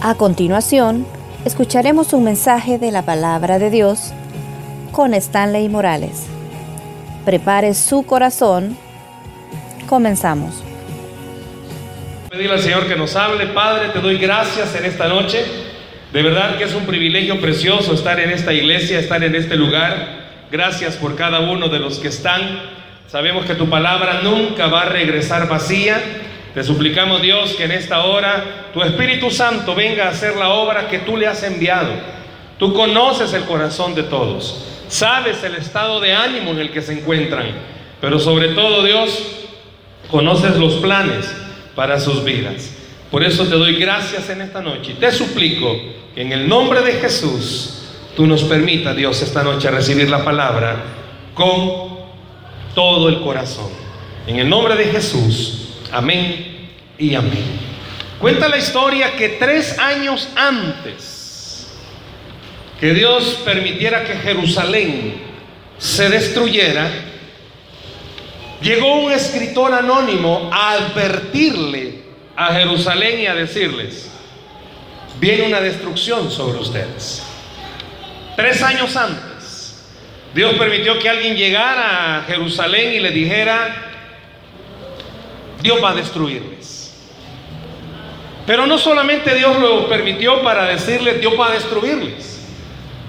A continuación, escucharemos un mensaje de la palabra de Dios con Stanley Morales. Prepare su corazón. Comenzamos. Pedirle al Señor que nos hable. Padre, te doy gracias en esta noche. De verdad que es un privilegio precioso estar en esta iglesia, estar en este lugar. Gracias por cada uno de los que están. Sabemos que tu palabra nunca va a regresar vacía. Te suplicamos Dios que en esta hora tu Espíritu Santo venga a hacer la obra que tú le has enviado. Tú conoces el corazón de todos. Sabes el estado de ánimo en el que se encuentran. Pero sobre todo Dios, conoces los planes para sus vidas. Por eso te doy gracias en esta noche y te suplico que en el nombre de Jesús tú nos permita, Dios, esta noche recibir la palabra con todo el corazón. En el nombre de Jesús, amén y amén. Cuenta la historia que tres años antes que Dios permitiera que Jerusalén se destruyera, llegó un escritor anónimo a advertirle a Jerusalén y a decirles, viene una destrucción sobre ustedes. Tres años antes, Dios permitió que alguien llegara a Jerusalén y le dijera, Dios va a destruirles. Pero no solamente Dios lo permitió para decirles, Dios va a destruirles,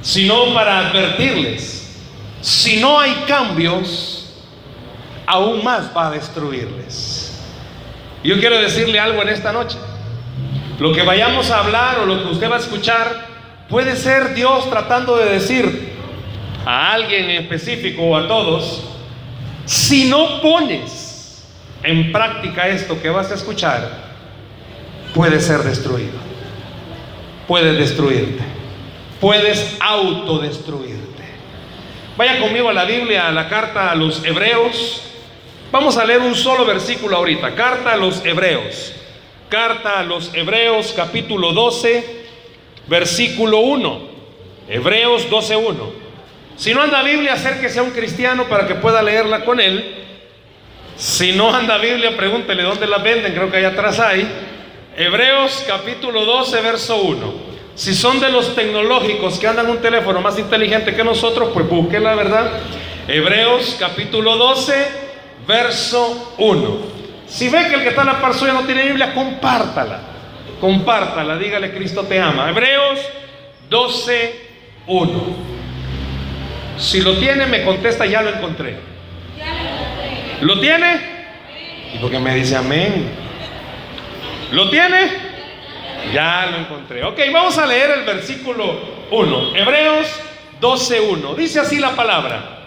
sino para advertirles, si no hay cambios, aún más va a destruirles. Yo quiero decirle algo en esta noche. Lo que vayamos a hablar o lo que usted va a escuchar puede ser Dios tratando de decir a alguien en específico o a todos, si no pones en práctica esto que vas a escuchar, puedes ser destruido. Puedes destruirte. Puedes autodestruirte. Vaya conmigo a la Biblia, a la carta a los Hebreos, Vamos a leer un solo versículo ahorita. Carta a los Hebreos. Carta a los Hebreos capítulo 12, versículo 1. Hebreos 12, 1. Si no anda Biblia, acérquese a un cristiano para que pueda leerla con él. Si no anda Biblia, pregúntele dónde la venden, creo que allá atrás hay. Hebreos capítulo 12, verso 1. Si son de los tecnológicos que andan un teléfono más inteligente que nosotros, pues busquen la verdad. Hebreos capítulo 12, verso 1. Si ve que el que está en la par suya no tiene Biblia, compártala. Compártala, dígale Cristo te ama. Hebreos 12, 1. Si lo tiene, me contesta, ya lo encontré. ¿Lo tiene? ¿Y porque me dice amén? ¿Lo tiene? Ya lo encontré. Ok, vamos a leer el versículo 1. Hebreos 12, 1. Dice así la palabra.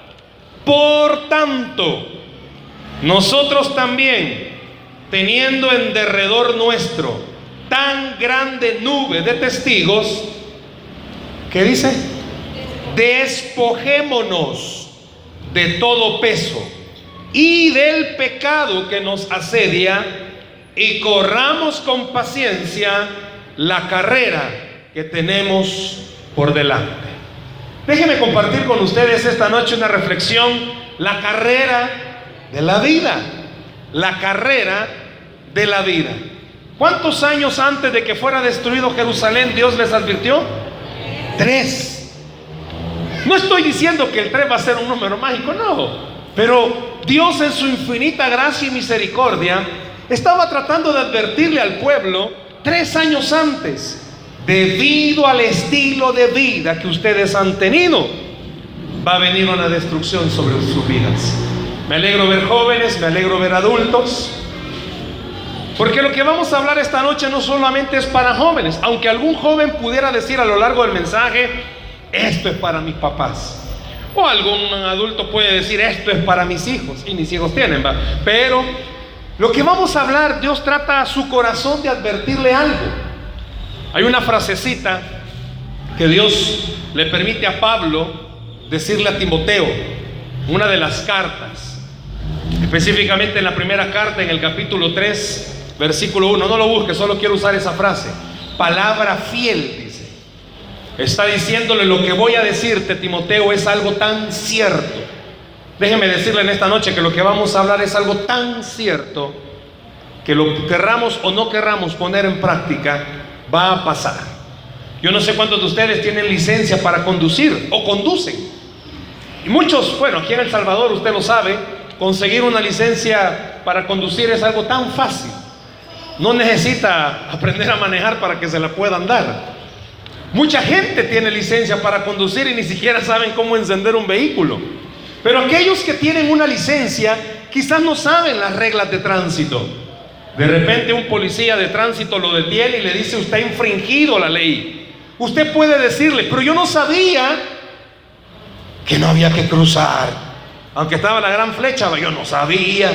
Por tanto, nosotros también, teniendo en derredor nuestro tan grande nube de testigos, ¿qué dice? Despojémonos de todo peso y del pecado que nos asedia y corramos con paciencia la carrera que tenemos por delante. Déjenme compartir con ustedes esta noche una reflexión, la carrera de la vida, la carrera de la vida. ¿Cuántos años antes de que fuera destruido Jerusalén Dios les advirtió? Tres. No estoy diciendo que el tres va a ser un número mágico, no. Pero Dios en su infinita gracia y misericordia estaba tratando de advertirle al pueblo tres años antes, debido al estilo de vida que ustedes han tenido, va a venir una destrucción sobre sus vidas. Me alegro ver jóvenes, me alegro ver adultos. Porque lo que vamos a hablar esta noche no solamente es para jóvenes, aunque algún joven pudiera decir a lo largo del mensaje, esto es para mis papás. O algún adulto puede decir, esto es para mis hijos, y mis hijos tienen, ¿va? Pero lo que vamos a hablar, Dios trata a su corazón de advertirle algo. Hay una frasecita que Dios le permite a Pablo decirle a Timoteo, una de las cartas. Específicamente en la primera carta, en el capítulo 3, versículo 1. No lo busque, solo quiero usar esa frase. Palabra fiel, dice. Está diciéndole lo que voy a decirte, Timoteo, es algo tan cierto. Déjeme decirle en esta noche que lo que vamos a hablar es algo tan cierto que lo querramos o no querramos poner en práctica, va a pasar. Yo no sé cuántos de ustedes tienen licencia para conducir o conducen. Y muchos, bueno, aquí en El Salvador usted lo sabe, conseguir una licencia para conducir es algo tan fácil. No necesita aprender a manejar para que se la puedan dar. Mucha gente tiene licencia para conducir y ni siquiera saben cómo encender un vehículo. Pero aquellos que tienen una licencia quizás no saben las reglas de tránsito. De repente un policía de tránsito lo detiene y le dice, usted ha infringido la ley. Usted puede decirle, pero yo no sabía que no había que cruzar. Aunque estaba la gran flecha, yo no sabía.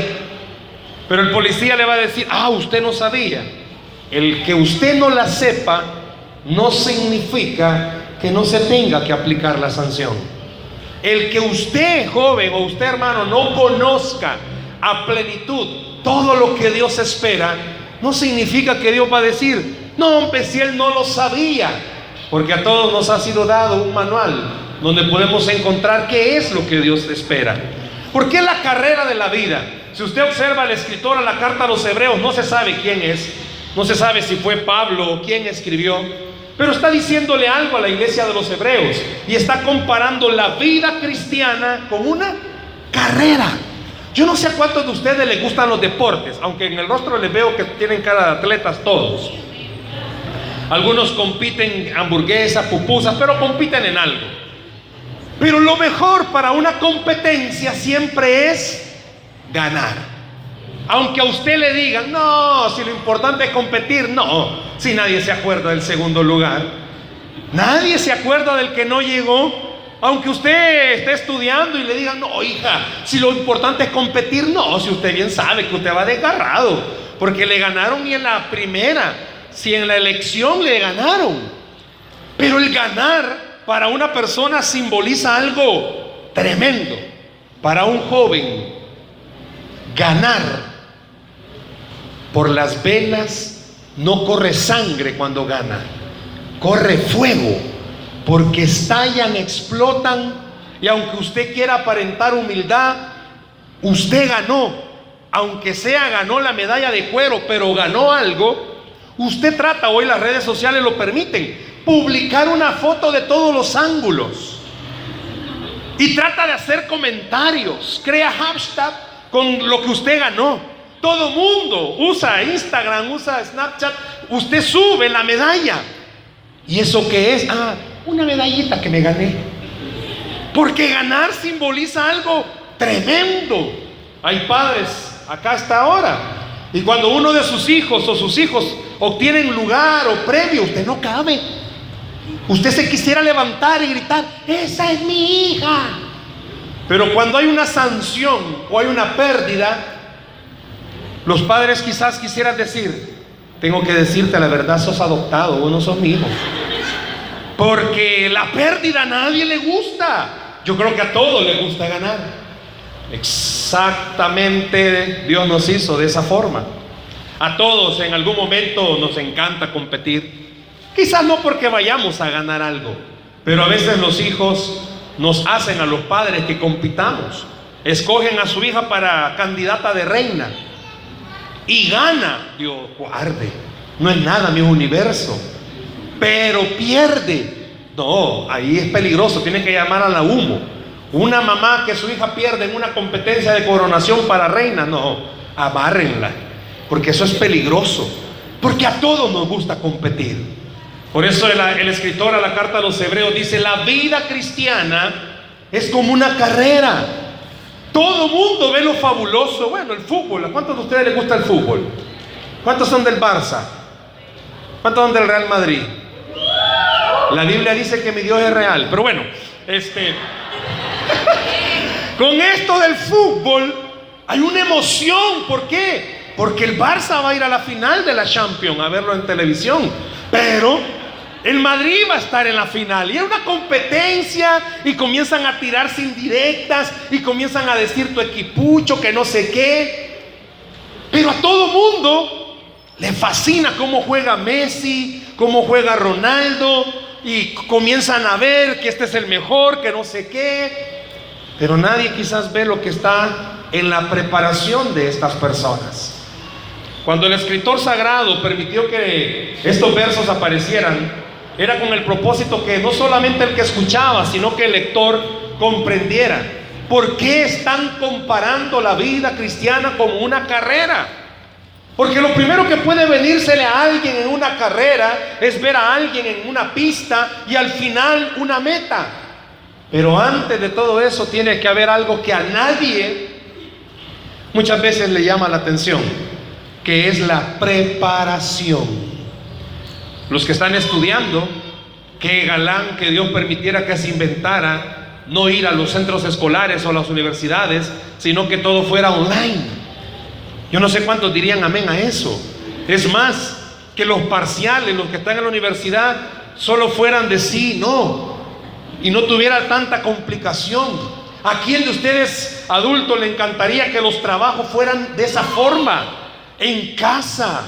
Pero el policía le va a decir, ah, usted no sabía. El que usted no la sepa no significa que no se tenga que aplicar la sanción. El que usted, joven, o usted, hermano, no conozca a plenitud todo lo que Dios espera, no significa que Dios va a decir, no, hombre, si él no lo sabía, porque a todos nos ha sido dado un manual donde podemos encontrar qué es lo que Dios espera. ¿Por qué la carrera de la vida? Si usted observa al escritor a la carta a los hebreos, no se sabe quién es, no se sabe si fue Pablo o quién escribió, pero está diciéndole algo a la iglesia de los hebreos y está comparando la vida cristiana con una carrera. Yo no sé a cuántos de ustedes les gustan los deportes, aunque en el rostro les veo que tienen cara de atletas todos. Algunos compiten hamburguesas, pupusas, pero compiten en algo. Pero lo mejor para una competencia siempre es ganar. Aunque a usted le digan, no, si lo importante es competir, no, si nadie se acuerda del segundo lugar, nadie se acuerda del que no llegó. Aunque usted esté estudiando y le digan, no, hija, si lo importante es competir, no, si usted bien sabe que usted va desgarrado, porque le ganaron y en la primera, si en la elección le ganaron. Pero el ganar para una persona simboliza algo tremendo. Para un joven, ganar por las venas no corre sangre cuando gana, corre fuego, porque estallan, explotan, y aunque usted quiera aparentar humildad, usted ganó, aunque sea ganó la medalla de cuero, pero ganó algo, usted trata, hoy las redes sociales lo permiten, publicar una foto de todos los ángulos. Y trata de hacer comentarios, crea hashtag con lo que usted ganó. Todo mundo usa Instagram, usa Snapchat. Usted sube la medalla. ¿Y eso qué es? Ah, una medallita que me gané. Porque ganar simboliza algo tremendo. Hay padres, acá hasta ahora. Y cuando uno de sus hijos o sus hijos obtienen lugar o premio, usted no cabe. Usted se quisiera levantar y gritar, esa es mi hija. Pero cuando hay una sanción o hay una pérdida, los padres quizás quisieran decir, tengo que decirte la verdad, sos adoptado, vos no sos mi hijo. Porque la pérdida a nadie le gusta. Yo creo que a todos le gusta ganar. Exactamente Dios nos hizo de esa forma. A todos en algún momento nos encanta competir. Quizás no porque vayamos a ganar algo, pero a veces los hijos nos hacen a los padres que compitamos. Escogen a su hija para candidata de reina y gana, Dios guarde, no es nada mi universo, pero pierde. No, ahí es peligroso, tiene que llamar a la humo. Una mamá que su hija pierde en una competencia de coronación para reina, no, abárrenla, porque eso es peligroso, porque a todos nos gusta competir. Por eso el, el escritor a la carta a los hebreos dice, la vida cristiana es como una carrera todo mundo ve lo fabuloso. Bueno, el fútbol. ¿A cuántos de ustedes les gusta el fútbol? ¿Cuántos son del Barça? ¿Cuántos son del Real Madrid? La Biblia dice que mi Dios es real. Pero bueno, este. Con esto del fútbol hay una emoción. ¿Por qué? Porque el Barça va a ir a la final de la Champions a verlo en televisión. Pero el Madrid va a estar en la final y es una competencia y comienzan a tirarse indirectas y comienzan a decir tu equipucho que no sé qué. Pero a todo mundo le fascina cómo juega Messi, cómo juega Ronaldo y comienzan a ver que este es el mejor, que no sé qué. Pero nadie quizás ve lo que está en la preparación de estas personas. Cuando el escritor sagrado permitió que estos versos aparecieran, era con el propósito que no solamente el que escuchaba, sino que el lector comprendiera. ¿Por qué están comparando la vida cristiana como una carrera? Porque lo primero que puede venírsele a alguien en una carrera es ver a alguien en una pista y al final una meta. Pero antes de todo eso tiene que haber algo que a nadie muchas veces le llama la atención, que es la preparación. Los que están estudiando, qué galán que Dios permitiera que se inventara no ir a los centros escolares o a las universidades, sino que todo fuera online. Yo no sé cuántos dirían amén a eso. Es más, que los parciales, los que están en la universidad, solo fueran de sí, no. Y no tuviera tanta complicación. ¿A quién de ustedes adultos le encantaría que los trabajos fueran de esa forma? En casa.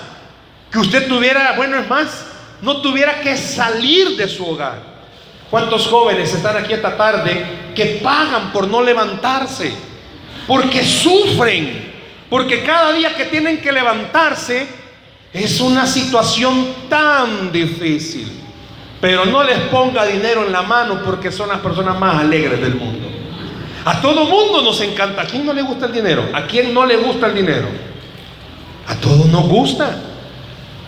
Que usted tuviera, bueno, es más, no tuviera que salir de su hogar. ¿Cuántos jóvenes están aquí esta tarde que pagan por no levantarse? Porque sufren porque cada día que tienen que levantarse es una situación tan difícil. Pero no les ponga dinero en la mano porque son las personas más alegres del mundo. A todo mundo nos encanta. ¿A quién no le gusta el dinero? ¿A quién no le gusta el dinero? A todos nos gusta.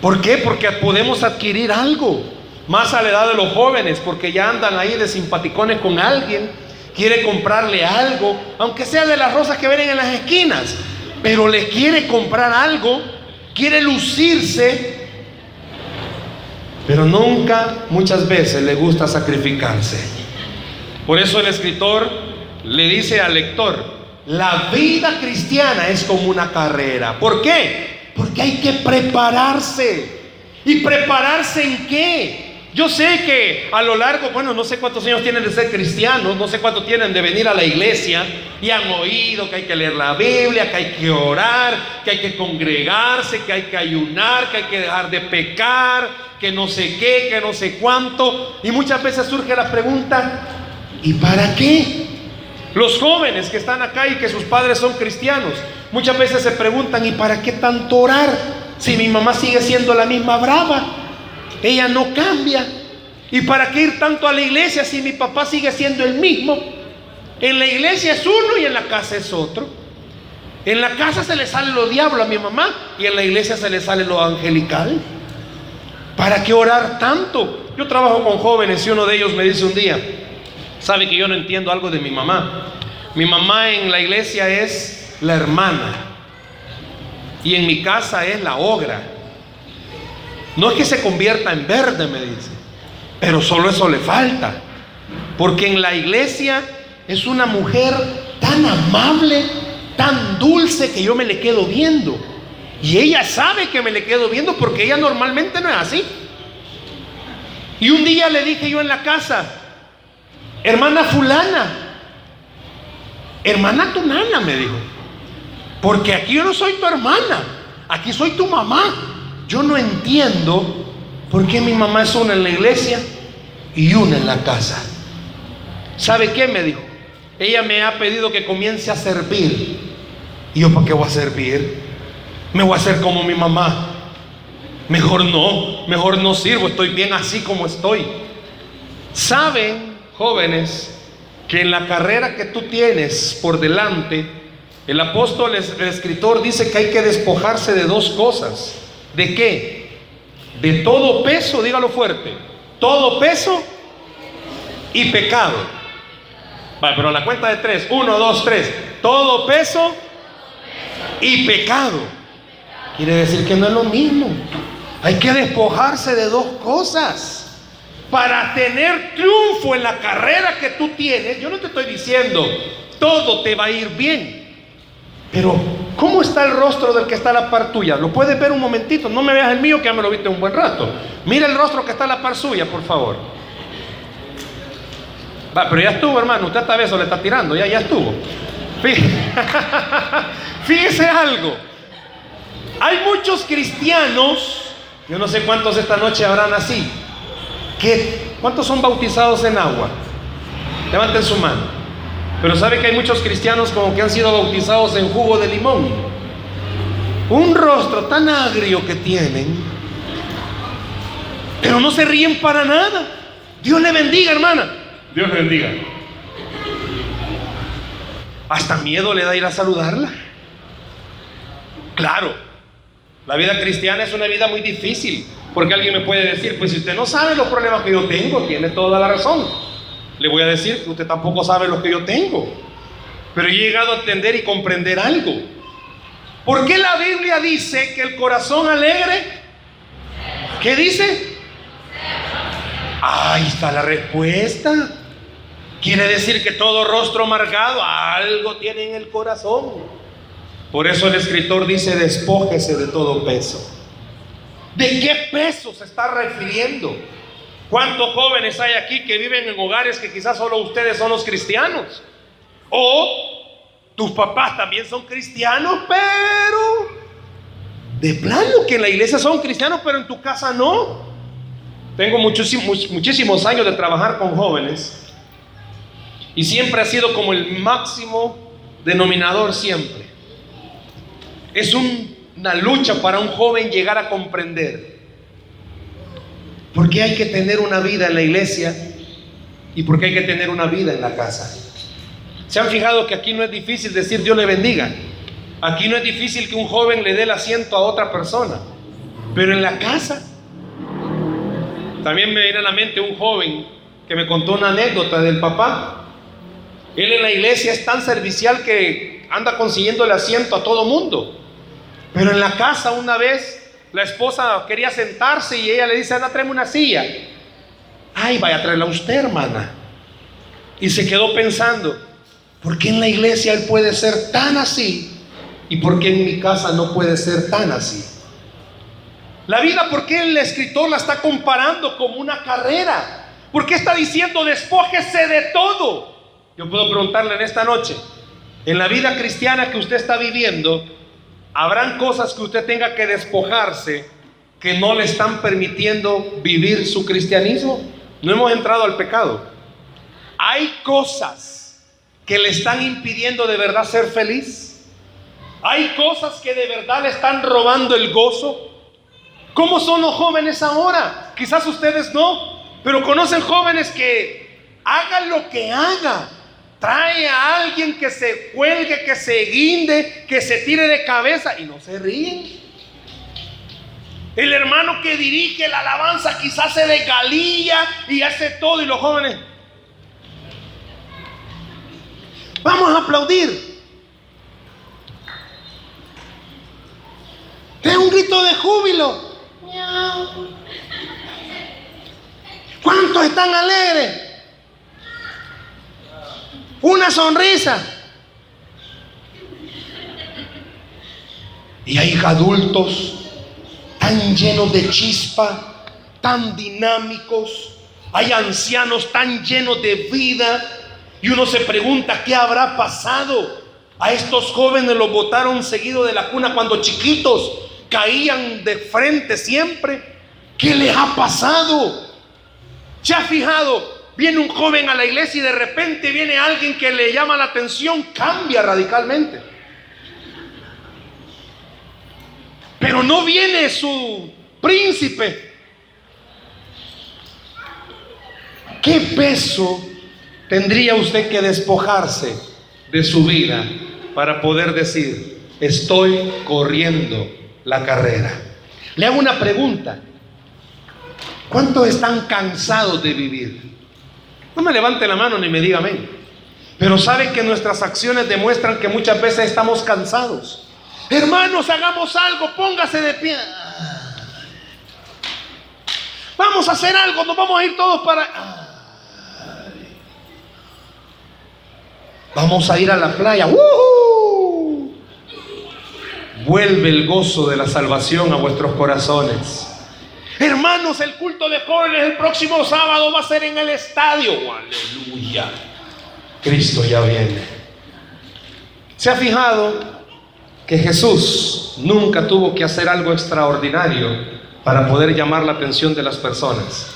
¿Por qué? Porque podemos adquirir algo. Más a la edad de los jóvenes, porque ya andan ahí de simpaticones con alguien, quiere comprarle algo, aunque sea de las rosas que ven en las esquinas pero le quiere comprar algo, quiere lucirse, pero nunca, muchas veces le gusta sacrificarse. Por eso el escritor le dice al lector, la vida cristiana es como una carrera. ¿Por qué? Porque hay que prepararse. ¿Y prepararse en qué? Yo sé que a lo largo, bueno, no sé cuántos años tienen de ser cristianos, no sé cuántos tienen de venir a la iglesia y han oído que hay que leer la Biblia, que hay que orar, que hay que congregarse, que hay que ayunar, que hay que dejar de pecar, que no sé qué, que no sé cuánto. Y muchas veces surge la pregunta, ¿y para qué? Los jóvenes que están acá y que sus padres son cristianos, muchas veces se preguntan, ¿y para qué tanto orar si mi mamá sigue siendo la misma brava? Ella no cambia. ¿Y para qué ir tanto a la iglesia si mi papá sigue siendo el mismo? En la iglesia es uno y en la casa es otro. En la casa se le sale lo diablo a mi mamá y en la iglesia se le sale lo angelical. ¿Para qué orar tanto? Yo trabajo con jóvenes y uno de ellos me dice un día, sabe que yo no entiendo algo de mi mamá. Mi mamá en la iglesia es la hermana y en mi casa es la ogra. No es que se convierta en verde, me dice, pero solo eso le falta. Porque en la iglesia es una mujer tan amable, tan dulce que yo me le quedo viendo. Y ella sabe que me le quedo viendo porque ella normalmente no es así. Y un día le dije yo en la casa, hermana fulana, hermana tu nana, me dijo, porque aquí yo no soy tu hermana, aquí soy tu mamá. Yo no entiendo por qué mi mamá es una en la iglesia y una en la casa. ¿Sabe qué me dijo? Ella me ha pedido que comience a servir. ¿Y yo para qué voy a servir? Me voy a hacer como mi mamá. Mejor no, mejor no sirvo, estoy bien así como estoy. Saben, jóvenes, que en la carrera que tú tienes por delante, el apóstol, el escritor dice que hay que despojarse de dos cosas. ¿De qué? De todo peso, dígalo fuerte, todo peso y pecado. Vale, pero la cuenta de tres, uno, dos, tres, todo peso y pecado. Quiere decir que no es lo mismo. Hay que despojarse de dos cosas. Para tener triunfo en la carrera que tú tienes, yo no te estoy diciendo, todo te va a ir bien. Pero ¿Cómo está el rostro del que está a la par tuya? ¿Lo puedes ver un momentito? No me veas el mío que ya me lo viste un buen rato. Mira el rostro que está a la par suya, por favor. Va, pero ya estuvo, hermano. Usted esta vez le está tirando. Ya, ya estuvo. Fíjese algo. Hay muchos cristianos, yo no sé cuántos esta noche habrán así, que, ¿cuántos son bautizados en agua? Levanten su mano. Pero sabe que hay muchos cristianos como que han sido bautizados en jugo de limón. Un rostro tan agrio que tienen, pero no se ríen para nada. Dios le bendiga, hermana. Dios le bendiga. Hasta miedo le da ir a saludarla. Claro, la vida cristiana es una vida muy difícil, porque alguien me puede decir, pues si usted no sabe los problemas que yo tengo, tiene toda la razón. Le voy a decir que usted tampoco sabe lo que yo tengo. Pero he llegado a entender y comprender algo. ¿Por qué la Biblia dice que el corazón alegre? ¿Qué dice? Ahí está la respuesta. Quiere decir que todo rostro amargado algo tiene en el corazón. Por eso el escritor dice, despójese de todo peso. ¿De qué peso se está refiriendo? ¿Cuántos jóvenes hay aquí que viven en hogares que quizás solo ustedes son los cristianos? O tus papás también son cristianos, pero de plano que en la iglesia son cristianos, pero en tu casa no. Tengo muchísimos, muchísimos años de trabajar con jóvenes y siempre ha sido como el máximo denominador siempre. Es una lucha para un joven llegar a comprender por qué hay que tener una vida en la iglesia y por qué hay que tener una vida en la casa. ¿Se han fijado que aquí no es difícil decir Dios le bendiga? Aquí no es difícil que un joven le dé el asiento a otra persona. Pero en la casa, también me viene a la mente un joven que me contó una anécdota del papá. Él en la iglesia es tan servicial que anda consiguiendo el asiento a todo mundo. Pero en la casa una vez la esposa quería sentarse y ella le dice, anda, tráeme una silla. Ay, vaya a traerla usted, hermana. Y se quedó pensando, ¿por qué en la iglesia él puede ser tan así? ¿Y por qué en mi casa no puede ser tan así? La vida, ¿por qué el escritor la está comparando como una carrera? ¿Por qué está diciendo despójese de todo? Yo puedo preguntarle en esta noche, en la vida cristiana que usted está viviendo, Habrán cosas que usted tenga que despojarse que no le están permitiendo vivir su cristianismo. No hemos entrado al pecado. Hay cosas que le están impidiendo de verdad ser feliz. Hay cosas que de verdad le están robando el gozo. ¿Cómo son los jóvenes ahora? Quizás ustedes no, pero conocen jóvenes que hagan lo que hagan Trae a alguien que se cuelgue, que se guinde, que se tire de cabeza y no se ríen. El hermano que dirige la alabanza quizás se galilla y hace todo y los jóvenes. Vamos a aplaudir. Es un grito de júbilo. ¿Cuántos están alegres? Una sonrisa. Y hay adultos tan llenos de chispa, tan dinámicos. Hay ancianos tan llenos de vida. Y uno se pregunta, ¿qué habrá pasado? A estos jóvenes los botaron seguido de la cuna cuando chiquitos caían de frente siempre. ¿Qué les ha pasado? ¿Se ha fijado? Viene un joven a la iglesia y de repente viene alguien que le llama la atención, cambia radicalmente. Pero no viene su príncipe. ¿Qué peso tendría usted que despojarse de su vida para poder decir, estoy corriendo la carrera? Le hago una pregunta. ¿Cuántos están cansados de vivir? No me levante la mano ni me diga amén. Pero sabe que nuestras acciones demuestran que muchas veces estamos cansados. Hermanos, hagamos algo, póngase de pie. Vamos a hacer algo, nos vamos a ir todos para... Vamos a ir a la playa. Vuelve el gozo de la salvación a vuestros corazones. Hermanos, el culto de jóvenes el próximo sábado va a ser en el estadio. aleluya. Cristo ya viene. ¿Se ha fijado que Jesús nunca tuvo que hacer algo extraordinario para poder llamar la atención de las personas?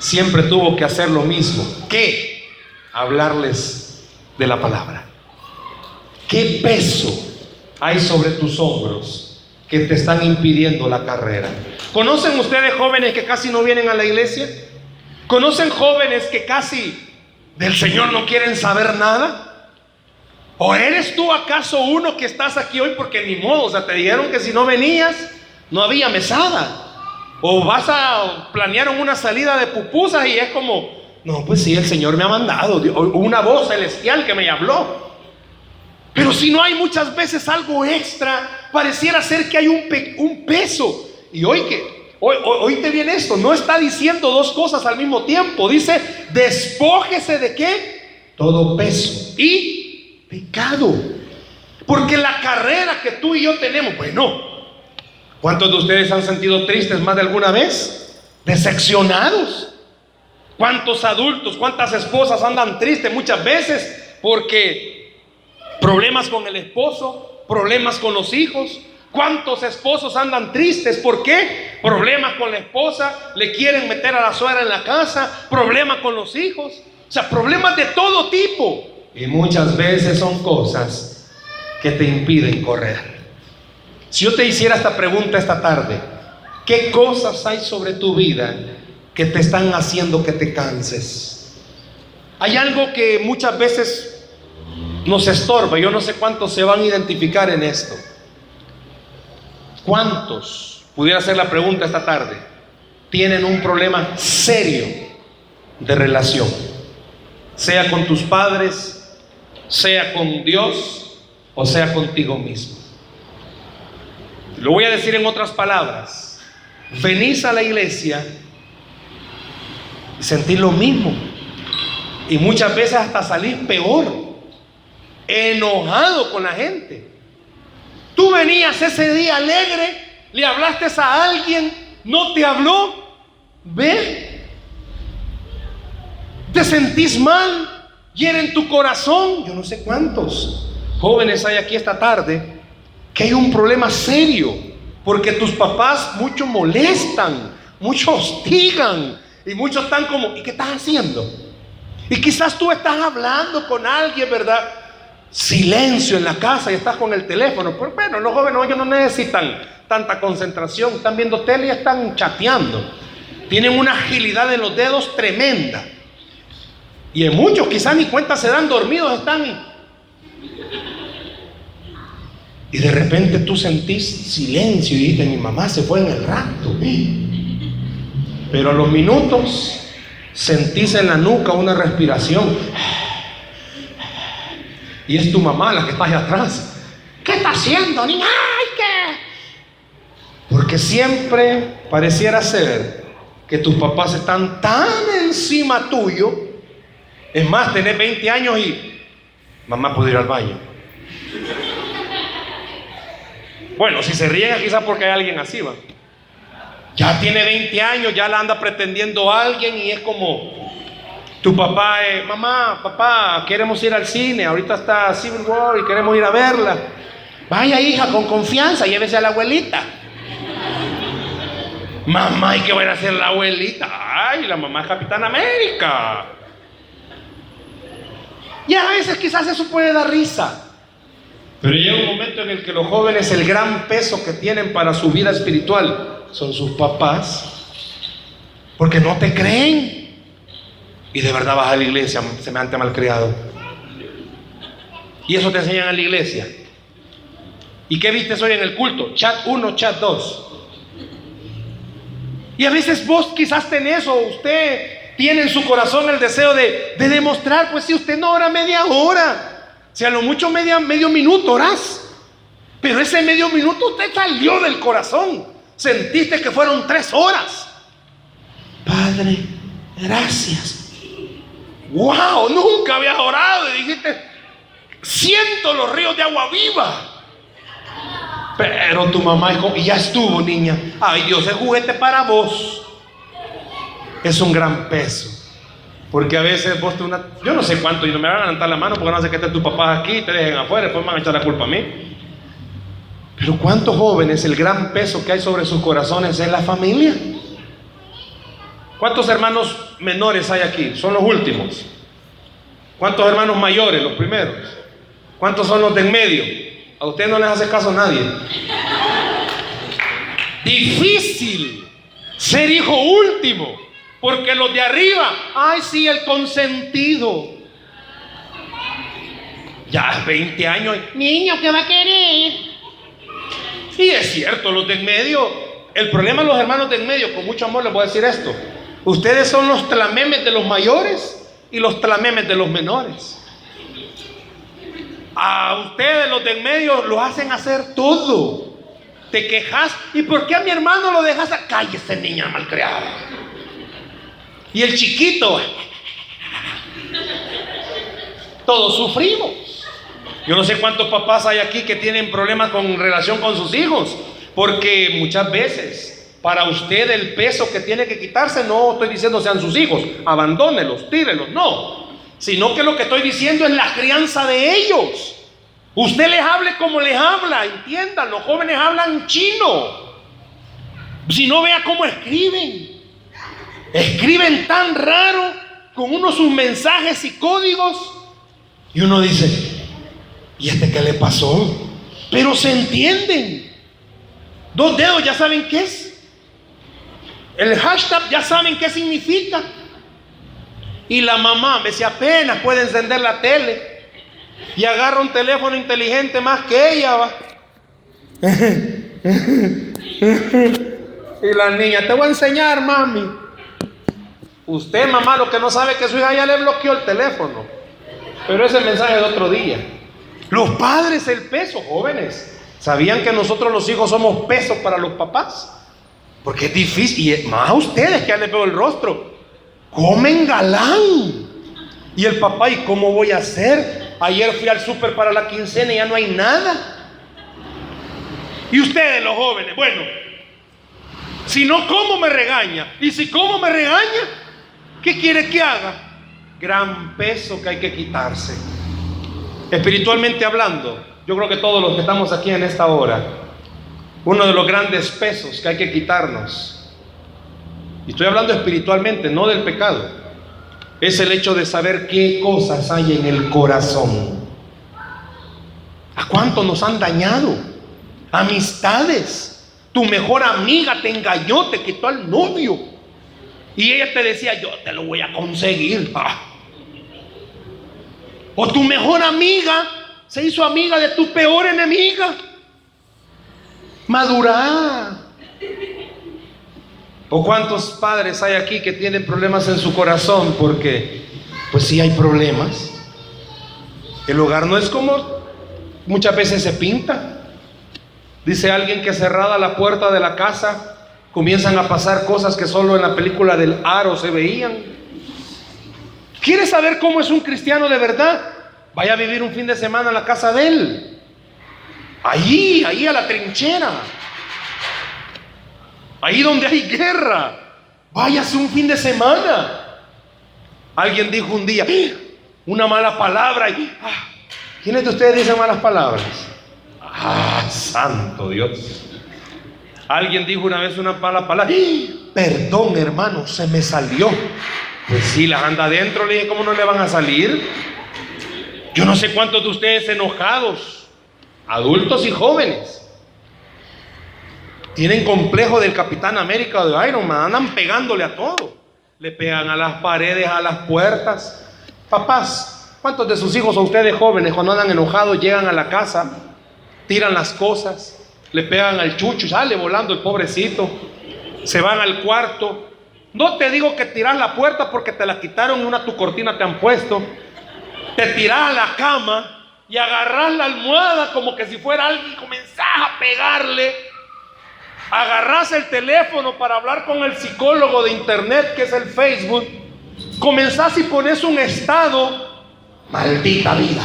Siempre tuvo que hacer lo mismo. ¿Qué? Hablarles de la palabra. ¿Qué peso hay sobre tus hombros que te están impidiendo la carrera. ¿Conocen ustedes jóvenes que casi no vienen a la iglesia? ¿Conocen jóvenes que casi del Señor no quieren saber nada? ¿O eres tú acaso uno que estás aquí hoy porque ni modo, o sea, te dijeron que si no venías, no había mesada? ¿O vas a planear una salida de pupusas y es como, no, pues sí, el Señor me ha mandado, una voz celestial que me habló. Pero si no hay muchas veces algo extra, pareciera ser que hay un, un peso. Y hoy que, hoy, hoy te viene esto, no está diciendo dos cosas al mismo tiempo, dice, despójese de qué? Todo peso y pecado. Porque la carrera que tú y yo tenemos, bueno, ¿cuántos de ustedes han sentido tristes más de alguna vez? Decepcionados. ¿Cuántos adultos, cuántas esposas andan tristes muchas veces porque problemas con el esposo, problemas con los hijos? ¿Cuántos esposos andan tristes? ¿Por qué? Problemas con la esposa, le quieren meter a la suegra en la casa, problemas con los hijos, o sea, problemas de todo tipo. Y muchas veces son cosas que te impiden correr. Si yo te hiciera esta pregunta esta tarde, ¿qué cosas hay sobre tu vida que te están haciendo que te canses? Hay algo que muchas veces nos estorba. Yo no sé cuántos se van a identificar en esto. ¿Cuántos, pudiera ser la pregunta esta tarde, tienen un problema serio de relación? Sea con tus padres, sea con Dios o sea contigo mismo. Lo voy a decir en otras palabras. Venís a la iglesia y sentís lo mismo. Y muchas veces hasta salís peor, enojado con la gente. Tú venías ese día alegre, le hablaste a alguien, no te habló, ve, te sentís mal, en tu corazón. Yo no sé cuántos jóvenes hay aquí esta tarde que hay un problema serio porque tus papás mucho molestan, mucho hostigan y muchos están como, ¿y qué estás haciendo? Y quizás tú estás hablando con alguien, ¿verdad? Silencio en la casa y estás con el teléfono. Pero bueno, los jóvenes ellos no necesitan tanta concentración, están viendo tele y están chateando. Tienen una agilidad en los dedos tremenda. Y en muchos quizás ni cuenta se dan dormidos, están. Y de repente tú sentís silencio y dices, mi mamá se fue en el rato. Pero a los minutos sentís en la nuca una respiración. Y es tu mamá la que está allá atrás. ¿Qué está haciendo, niña? ¡Ay, qué! Porque siempre pareciera ser que tus papás están tan encima tuyo es más, tener 20 años y mamá puede ir al baño. Bueno, si se ríen quizás porque hay alguien así, va. Ya tiene 20 años, ya la anda pretendiendo a alguien y es como tu papá, es, mamá, papá, queremos ir al cine, ahorita está Civil War y queremos ir a verla. Vaya hija, con confianza, llévese a la abuelita. Mamá, ¿y qué va a hacer la abuelita? Ay, la mamá es Capitán América. Y a veces quizás eso puede dar risa. Pero llega un momento en el que los jóvenes el gran peso que tienen para su vida espiritual son sus papás. Porque no te creen. Y de verdad vas a la iglesia, semejante malcriado. Y eso te enseñan a la iglesia. ¿Y qué viste hoy en el culto? Chat 1, chat 2. Y a veces vos quizás tenés o usted tiene en su corazón el deseo de, demostrar, pues si usted no ora media hora, si a lo mucho media, medio minuto orás, pero ese medio minuto usted salió del corazón, sentiste que fueron tres horas. Padre, gracias. Wow, nunca había orado y dijiste, siento los ríos de agua viva. Pero tu mamá dijo, ya estuvo, niña. Ay, Dios, es juguete para vos es un gran peso. Porque a veces vos te una... Yo no sé cuánto, y no me van a levantar la mano porque no sé que estén tus papás aquí, te dejen afuera, después me van a echar la culpa a mí. Pero ¿cuántos jóvenes el gran peso que hay sobre sus corazones es la familia? ¿Cuántos hermanos menores hay aquí? Son los últimos. ¿Cuántos hermanos mayores? Los primeros. ¿Cuántos son los de en medio? A ustedes no les hace caso nadie. difícil ser hijo último, porque los de arriba, ay sí, el consentido. Ya 20 años, niño, ¿qué va a querer? Y es cierto, los de en medio, el problema de los hermanos de en medio, con mucho amor les voy a decir esto, ustedes son los tlamemes de los mayores y los tlamemes de los menores. A ustedes, los de en medio, lo hacen hacer todo. Te quejas. ¿Y por qué a mi hermano lo dejas? A... Cállese, niña malcriada. Y el chiquito. Todos sufrimos. Yo no sé cuántos papás hay aquí que tienen problemas con relación con sus hijos. Porque muchas veces, para usted el peso que tiene que quitarse, no estoy diciendo sean sus hijos, abandónelos, tírelos, no sino que lo que estoy diciendo es la crianza de ellos. Usted les hable como les habla, entiendan, los jóvenes hablan chino. Si no vea cómo escriben, escriben tan raro con unos sus mensajes y códigos. Y uno dice, ¿y este qué le pasó? Pero se entienden. Dos dedos ya saben qué es. El hashtag ya saben qué significa. Y la mamá, me si apenas puede encender la tele y agarra un teléfono inteligente más que ella, va. y la niña, te voy a enseñar, mami. Usted, mamá, lo que no sabe que su hija ya le bloqueó el teléfono. Pero ese mensaje de otro día. Los padres, el peso, jóvenes. ¿Sabían que nosotros los hijos somos pesos para los papás? Porque es difícil, y más a ustedes que ya le veo el rostro comen galán. Y el papá, ¿y cómo voy a hacer? Ayer fui al súper para la quincena y ya no hay nada. Y ustedes los jóvenes, bueno, si no, ¿cómo me regaña? Y si cómo me regaña, ¿qué quiere que haga? Gran peso que hay que quitarse. Espiritualmente hablando, yo creo que todos los que estamos aquí en esta hora, uno de los grandes pesos que hay que quitarnos y estoy hablando espiritualmente, no del pecado, es el hecho de saber qué cosas hay en el corazón. ¿A cuánto nos han dañado? Amistades. Tu mejor amiga te engañó, te quitó al novio. Y ella te decía, yo te lo voy a conseguir. Ah. O tu mejor amiga se hizo amiga de tu peor enemiga. Madurar. ¿O cuántos padres hay aquí que tienen problemas en su corazón? Porque, pues sí hay problemas. El hogar no es como muchas veces se pinta. Dice alguien que cerrada la puerta de la casa comienzan a pasar cosas que solo en la película del aro se veían. ¿Quieres saber cómo es un cristiano de verdad? Vaya a vivir un fin de semana en la casa de él. Ahí, ahí a la trinchera. Ahí donde hay guerra. Váyase un fin de semana. Alguien dijo un día, ¡Ah! una mala palabra. Y, ah, ¿Quiénes de ustedes dicen malas palabras? Ah, santo Dios. Alguien dijo una vez una mala palabra. ¡Ah! Perdón, hermano, se me salió. Pues sí, las anda adentro. Le dije, ¿cómo no le van a salir? Yo no sé cuántos de ustedes enojados, adultos y jóvenes, tienen complejo del Capitán América o de Iron Man, andan pegándole a todo. Le pegan a las paredes, a las puertas. Papás, ¿cuántos de sus hijos a ustedes jóvenes cuando andan enojados llegan a la casa, tiran las cosas, le pegan al chucho, sale volando el pobrecito, se van al cuarto? No te digo que tiras la puerta porque te la quitaron una tu cortina te han puesto. Te tiras a la cama y agarras la almohada como que si fuera alguien y comenzás a pegarle agarras el teléfono para hablar con el psicólogo de internet que es el Facebook, comenzás y pones un estado, maldita vida.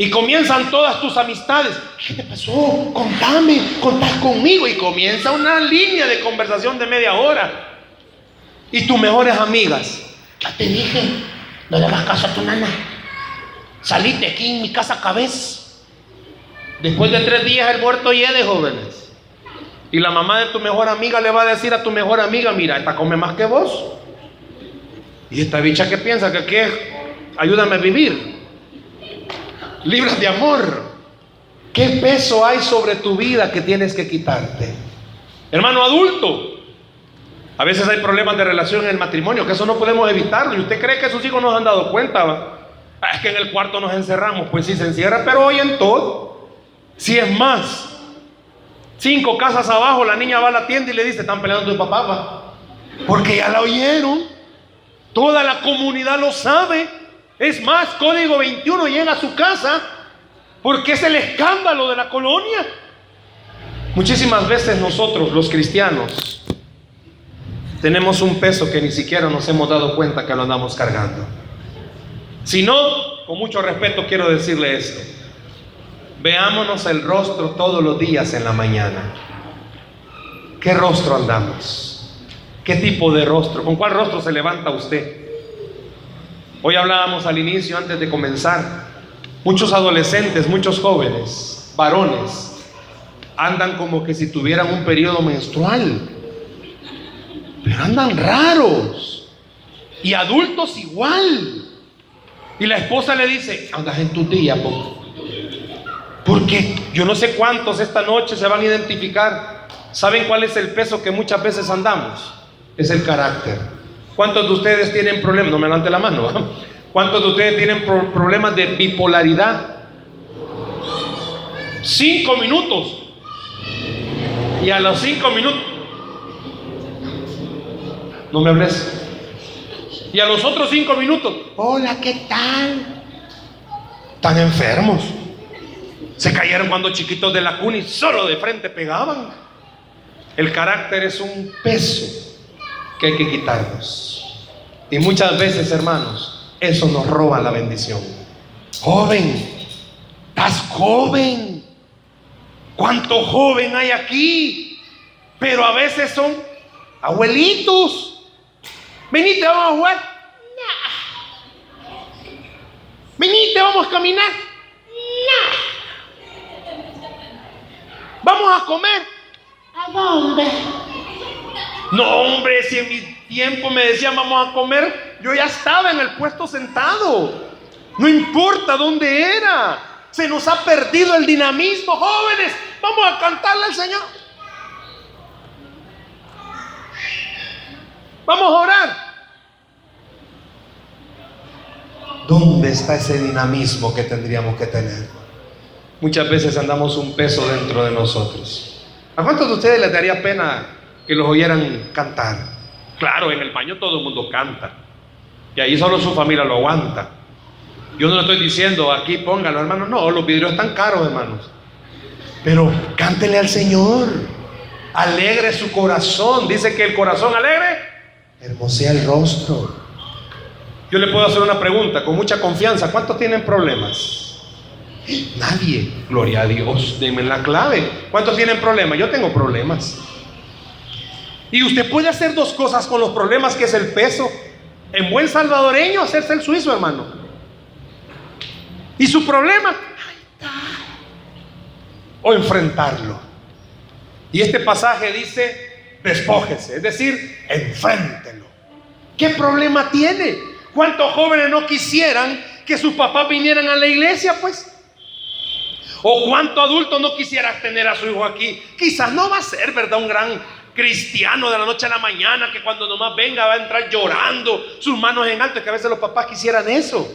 Y comienzan todas tus amistades. ¿Qué te pasó? Contame, contás conmigo. Y comienza una línea de conversación de media hora. Y tus mejores amigas. Ya te dije, no le hagas caso a tu nana. Salite aquí en mi casa cabeza. Después de tres días el muerto de jóvenes. Y la mamá de tu mejor amiga le va a decir a tu mejor amiga, mira, esta come más que vos. Y esta bicha que piensa que qué, ayúdame a vivir. Libras de amor. ¿Qué peso hay sobre tu vida que tienes que quitarte? Hermano adulto, a veces hay problemas de relación en el matrimonio, que eso no podemos evitarlo. ¿Y usted cree que sus hijos nos han dado cuenta? Ah, es que en el cuarto nos encerramos. Pues sí se encierra, pero hoy en todo. Si es más, cinco casas abajo, la niña va a la tienda y le dice, están peleando tu papá. Porque ya la oyeron. Toda la comunidad lo sabe. Es más, Código 21 llega a su casa porque es el escándalo de la colonia. Muchísimas veces nosotros, los cristianos, tenemos un peso que ni siquiera nos hemos dado cuenta que lo andamos cargando. Si no, con mucho respeto quiero decirle esto. Veámonos el rostro todos los días en la mañana. ¿Qué rostro andamos? ¿Qué tipo de rostro? ¿Con cuál rostro se levanta usted? Hoy hablábamos al inicio, antes de comenzar, muchos adolescentes, muchos jóvenes, varones, andan como que si tuvieran un periodo menstrual pero andan raros. Y adultos igual. Y la esposa le dice, andas en tu día, porque yo no sé cuántos esta noche se van a identificar. ¿Saben cuál es el peso que muchas veces andamos? Es el carácter. ¿Cuántos de ustedes tienen problemas? No me levante la mano. ¿Cuántos de ustedes tienen problemas de bipolaridad? Cinco minutos. Y a los cinco minutos no me hables. Y a los otros cinco minutos, hola, ¿qué tal? Están enfermos. Se cayeron cuando chiquitos de la cuna y solo de frente pegaban. El carácter es un peso que hay que quitarnos. Y muchas veces, hermanos, eso nos roba la bendición. Joven, estás joven. ¿Cuánto joven hay aquí? Pero a veces son abuelitos Venite, vamos a jugar. Venite, vamos a caminar. Vamos a comer. ¿A dónde? No, hombre, si en mi tiempo me decían vamos a comer, yo ya estaba en el puesto sentado. No importa dónde era. Se nos ha perdido el dinamismo. Jóvenes, vamos a cantarle al Señor. Vamos a orar. ¿Dónde está ese dinamismo que tendríamos que tener? Muchas veces andamos un peso dentro de nosotros. ¿A cuántos de ustedes les daría pena que los oyeran cantar? Claro, en el baño todo el mundo canta. Y ahí solo su familia lo aguanta. Yo no le estoy diciendo aquí póngalo, hermanos. No, los vidrios están caros, hermanos. Pero cántele al Señor. Alegre su corazón. Dice que el corazón alegre hermosea el rostro. Yo le puedo hacer una pregunta con mucha confianza. ¿Cuántos tienen problemas? Nadie. Gloria a Dios. Denme la clave. ¿Cuántos tienen problemas? Yo tengo problemas. Y usted puede hacer dos cosas con los problemas, que es el peso. En buen salvadoreño, hacerse el suizo, hermano. Y su problema, o enfrentarlo. Y este pasaje dice, despójese, es decir, enfréntelo. ¿Qué problema tiene? ¿Cuántos jóvenes no quisieran que sus papás vinieran a la iglesia, pues? ¿O cuántos adultos no quisieran tener a su hijo aquí? Quizás no va a ser, ¿verdad? Un gran cristiano de la noche a la mañana que cuando nomás venga va a entrar llorando, sus manos en alto, que a veces los papás quisieran eso,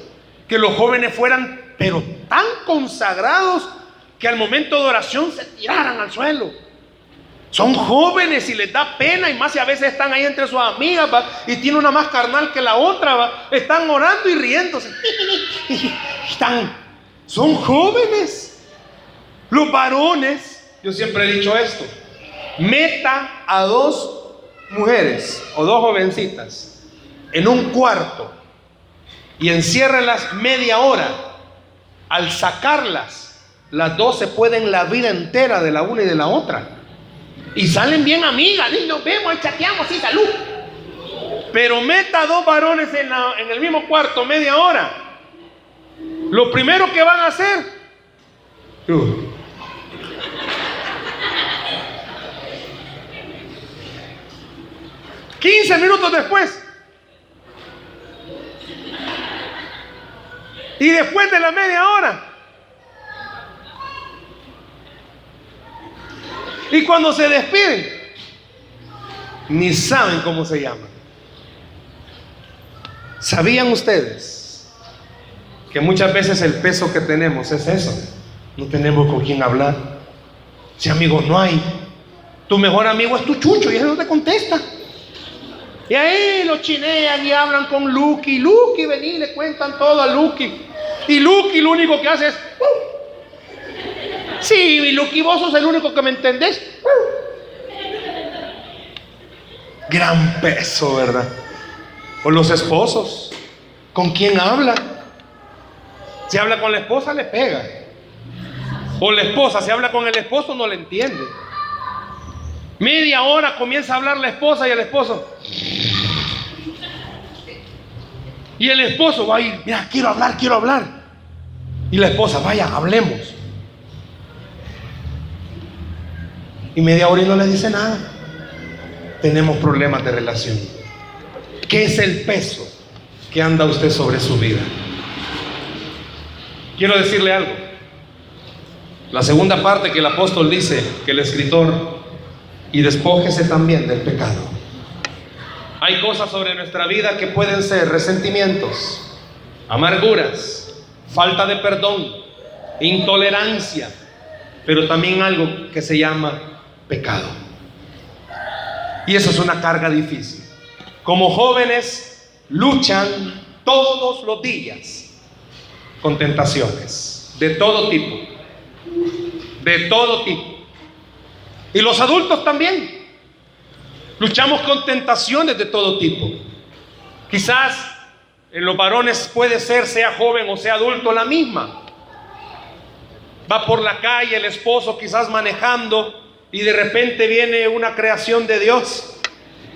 que los jóvenes fueran, pero tan consagrados que al momento de oración se tiraran al suelo. Son jóvenes y les da pena y más si a veces están ahí entre sus amigas y tiene una más carnal que la otra, están orando y riéndose. Están, son jóvenes. Los varones, yo siempre he dicho esto, meta a dos mujeres o dos jovencitas en un cuarto y enciérralas media hora. Al sacarlas, las dos se pueden la vida entera de la una y de la otra. Y salen bien amigas, y nos vemos, y chateamos, y salud. Pero meta dos varones en, en el mismo cuarto media hora. Lo primero que van a hacer, 15 minutos después. Y después de la media hora, Y cuando se despiden, Ni saben cómo se llama. ¿Sabían ustedes que muchas veces el peso que tenemos es eso? No tenemos con quién hablar. Si amigos no hay, tu mejor amigo es tu chucho y él no te contesta. Y ahí lo chinean y hablan con Lucky. Lucky, vení, le cuentan todo a Lucky. Y Lucky lo único que hace es. Sí, Lucky, vos sos el único que me entendés. Gran peso, ¿verdad? O los esposos. ¿Con quién habla? Si habla con la esposa, le pega. O la esposa, si habla con el esposo, no le entiende. Media hora comienza a hablar la esposa y el esposo. Y el esposo va a ir, mira, quiero hablar, quiero hablar. Y la esposa, vaya, hablemos. Y media hora y no le dice nada. Tenemos problemas de relación. ¿Qué es el peso que anda usted sobre su vida? Quiero decirle algo. La segunda parte que el apóstol dice, que el escritor, y despójese también del pecado. Hay cosas sobre nuestra vida que pueden ser resentimientos, amarguras, falta de perdón, intolerancia, pero también algo que se llama pecado. Y eso es una carga difícil. Como jóvenes luchan todos los días con tentaciones de todo tipo, de todo tipo. Y los adultos también. Luchamos con tentaciones de todo tipo. Quizás en los varones puede ser, sea joven o sea adulto, la misma. Va por la calle el esposo quizás manejando y de repente viene una creación de Dios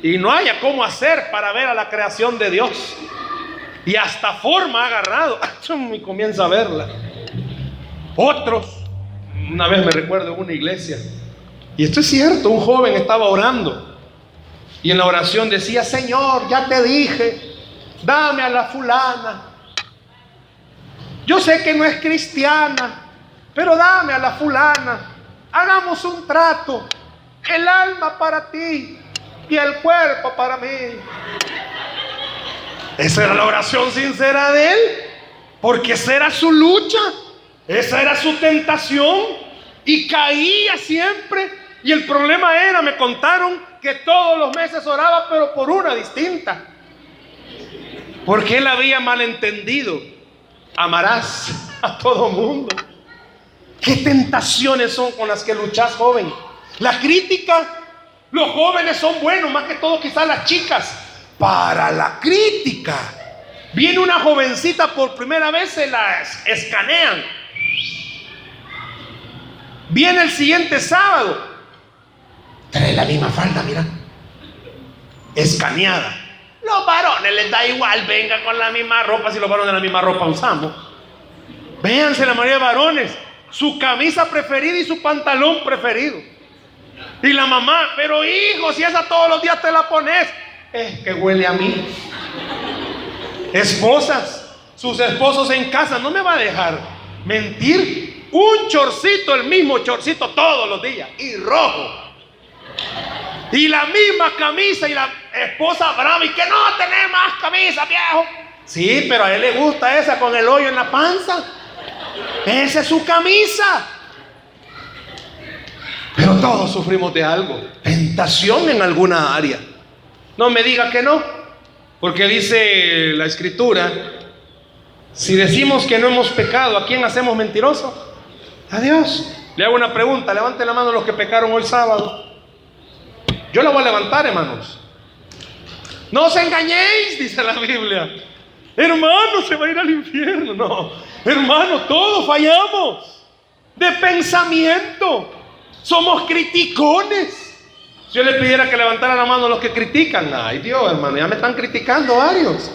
y no haya cómo hacer para ver a la creación de Dios. Y hasta forma ha agarrado y comienza a verla. Otros, una vez me recuerdo en una iglesia, y esto es cierto, un joven estaba orando y en la oración decía, Señor, ya te dije, dame a la fulana. Yo sé que no es cristiana, pero dame a la fulana. Hagamos un trato. El alma para ti y el cuerpo para mí. Esa era la oración sincera de él, porque esa era su lucha, esa era su tentación y caía siempre y el problema era, me contaron que todos los meses oraba, pero por una distinta. Porque él había malentendido. Amarás a todo mundo. ¿Qué tentaciones son con las que luchas, joven? La crítica. Los jóvenes son buenos, más que todo quizás las chicas. Para la crítica. Viene una jovencita por primera vez, se la escanean. Viene el siguiente sábado, Trae la misma falda, mira. Escaneada. Los varones les da igual, venga con la misma ropa si los varones la misma ropa usamos. Véanse la mayoría de varones, su camisa preferida y su pantalón preferido. Y la mamá, pero hijo, si esa todos los días te la pones, es que huele a mí. Esposas, sus esposos en casa, no me va a dejar mentir. Un chorcito, el mismo chorcito todos los días, y rojo. Y la misma camisa y la esposa brava y que no tenés más camisa, viejo. Sí, pero a él le gusta esa con el hoyo en la panza. Esa es su camisa. Pero todos sufrimos de algo. Tentación en alguna área. No me diga que no. Porque dice la escritura, si decimos que no hemos pecado, ¿a quién hacemos mentiroso? A Dios. Le hago una pregunta, levante la mano los que pecaron hoy sábado. Yo la voy a levantar, hermanos. No os engañéis, dice la Biblia. Hermano, se va a ir al infierno. No, hermano, todos fallamos de pensamiento. Somos criticones. Si yo le pidiera que levantara la mano a los que critican, ay Dios, hermano, ya me están criticando varios.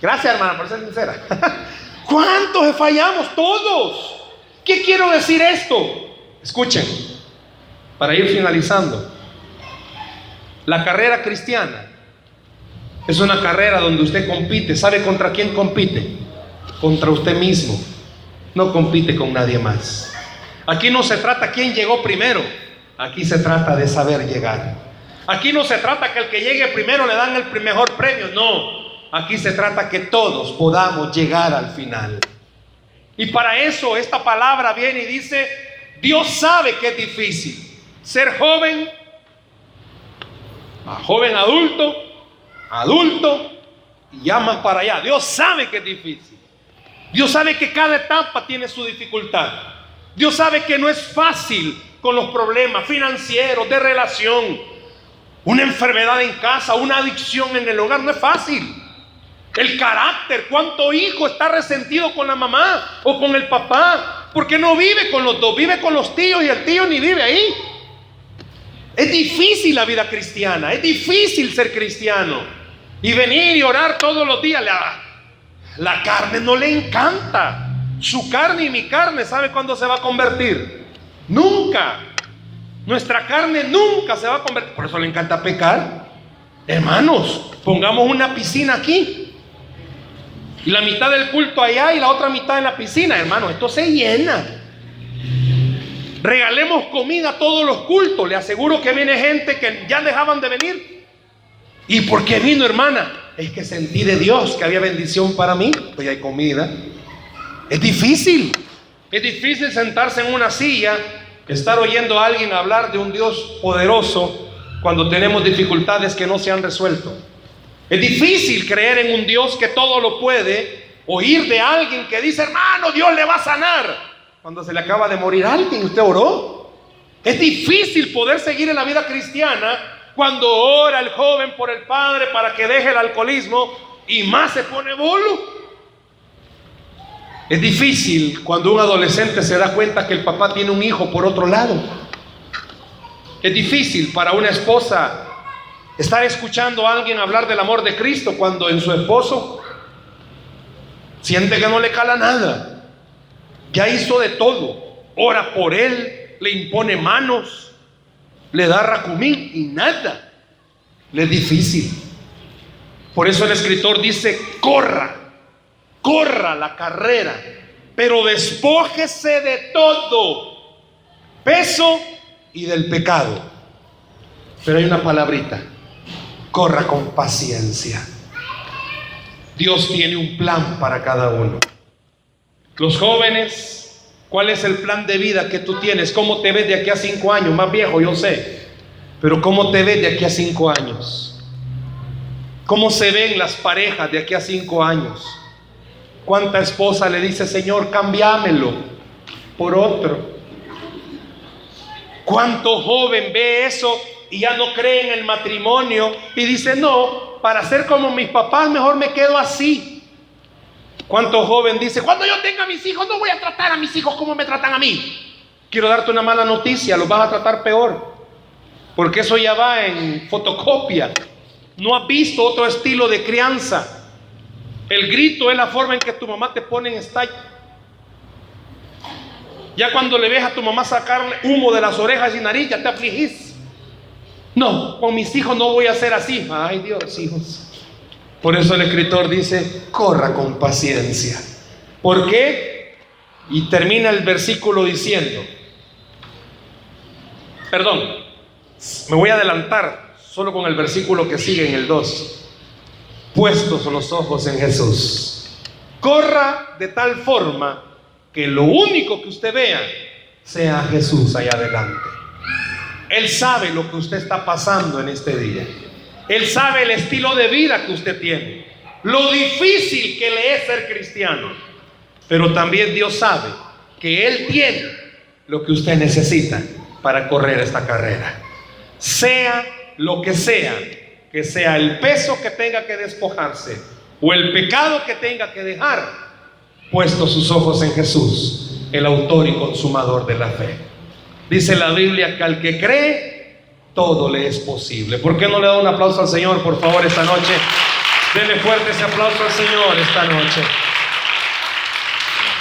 Gracias, hermana, por ser sincera. ¿Cuántos fallamos? Todos. ¿Qué quiero decir esto? Escuchen, para ir finalizando. La carrera cristiana es una carrera donde usted compite. ¿Sabe contra quién compite? Contra usted mismo. No compite con nadie más. Aquí no se trata quién llegó primero. Aquí se trata de saber llegar. Aquí no se trata que el que llegue primero le dan el mejor premio, no. Aquí se trata que todos podamos llegar al final. Y para eso esta palabra viene y dice, Dios sabe que es difícil ser joven, a joven adulto, adulto y ya más para allá. Dios sabe que es difícil. Dios sabe que cada etapa tiene su dificultad. Dios sabe que no es fácil con los problemas financieros, de relación, una enfermedad en casa, una adicción en el hogar, no es fácil. El carácter, cuánto hijo está resentido con la mamá o con el papá, porque no vive con los dos, vive con los tíos y el tío ni vive ahí. Es difícil la vida cristiana, es difícil ser cristiano. Y venir y orar todos los días, la, carne no le encanta. Su carne y mi carne, ¿sabe cuándo se va a convertir? Nunca. Nuestra carne nunca se va a convertir. Por eso le encanta pecar. Hermanos, pongamos una piscina aquí. Y la mitad del culto allá y la otra mitad en la piscina, hermano. Esto se llena. Regalemos comida a todos los cultos. Le aseguro que viene gente que ya dejaban de venir. ¿Y por qué vino, hermana? Es que sentí de Dios que había bendición para mí. Pues hay comida. Es difícil. Es difícil sentarse en una silla, estar oyendo a alguien hablar de un Dios poderoso cuando tenemos dificultades que no se han resuelto. Es difícil creer en un Dios que todo lo puede, oír de alguien que dice, hermano, Dios le va a sanar. Cuando se le acaba de morir alguien, usted oró. Es difícil poder seguir en la vida cristiana cuando ora el joven por el padre para que deje el alcoholismo y más se pone bolo. Es difícil cuando un adolescente se da cuenta que el papá tiene un hijo por otro lado. Es difícil para una esposa Estar escuchando a alguien hablar del amor de Cristo cuando en su esposo siente que no le cala nada. Ya hizo de todo. Ora por él, le impone manos, le da racumín y nada. Le es difícil. Por eso el escritor dice, corra, corra la carrera, pero despójese de todo, peso y del pecado. Pero hay una palabrita, corra con paciencia. Dios tiene un plan para cada uno. Los jóvenes, ¿cuál es el plan de vida que tú tienes? ¿Cómo te ves de aquí a cinco años? Más viejo, yo sé. Pero ¿cómo te ves de aquí a cinco años? ¿Cómo se ven las parejas de aquí a cinco años? ¿Cuánta esposa le dice, Señor, cambiámelo por otro? ¿Cuánto joven ve eso y ya no cree en el matrimonio y dice, no, para ser como mis papás mejor me quedo así. ¿Cuánto joven dice, cuando yo tenga mis hijos no voy a tratar a mis hijos como me tratan a mí? Quiero darte una mala noticia, los vas a tratar peor, porque eso ya va en fotocopia. No has visto otro estilo de crianza. El grito es la forma en que tu mamá te pone en estalla. Ya cuando le ves a tu mamá sacarle humo de las orejas y nariz, ya te afligís. No, con mis hijos no voy a ser así. Ay Dios, hijos. Por eso el escritor dice, corra con paciencia. ¿Por qué? Y termina el versículo diciendo, perdón, me voy a adelantar solo con el versículo que sigue en el 2. Puestos los ojos en Jesús. Corra de tal forma que lo único que usted vea sea Jesús allá adelante. Él sabe lo que usted está pasando en este día. Él sabe el estilo de vida que usted tiene. Lo difícil que le es ser cristiano. Pero también Dios sabe que Él tiene lo que usted necesita para correr esta carrera. Sea lo que sea, que sea el peso que tenga que despojarse o el pecado que tenga que dejar, puesto sus ojos en Jesús, el autor y consumador de la fe. Dice la Biblia que al que cree, todo le es posible. ¿Por qué no le da un aplauso al Señor, por favor, esta noche? Dele fuerte ese aplauso al Señor esta noche.